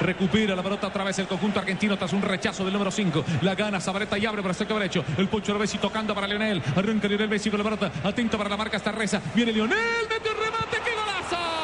Recupera la pelota otra vez el conjunto argentino tras un rechazo del número 5. La gana Zabaleta y abre para el sector derecho. El Pocho Bessi tocando para Lionel. Arranca Lionel Messi con la pelota. Atento para la marca esta reza. Viene Lionel. Mete un remate. ¡Qué golazo!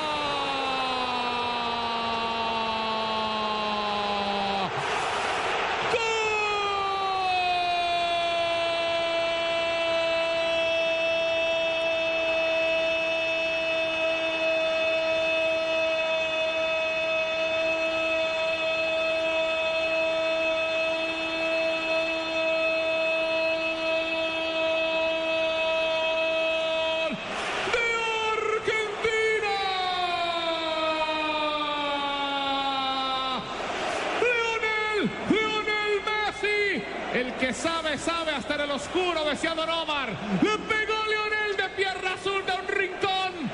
Lionel Messi, el que sabe, sabe hasta en el oscuro, decía Don. Le pegó Lionel de pierna a un rincón.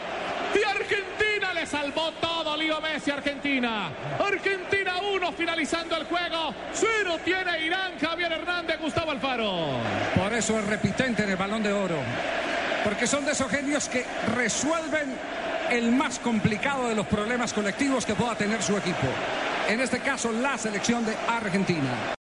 Y Argentina le salvó todo, Leo Messi, Argentina. Argentina 1, finalizando el juego. Cero tiene Irán, Javier Hernández, Gustavo Alfaro. Por eso es repitente en el balón de oro. Porque son de esos genios que resuelven el más complicado de los problemas colectivos que pueda tener su equipo. En este caso, la selección de Argentina.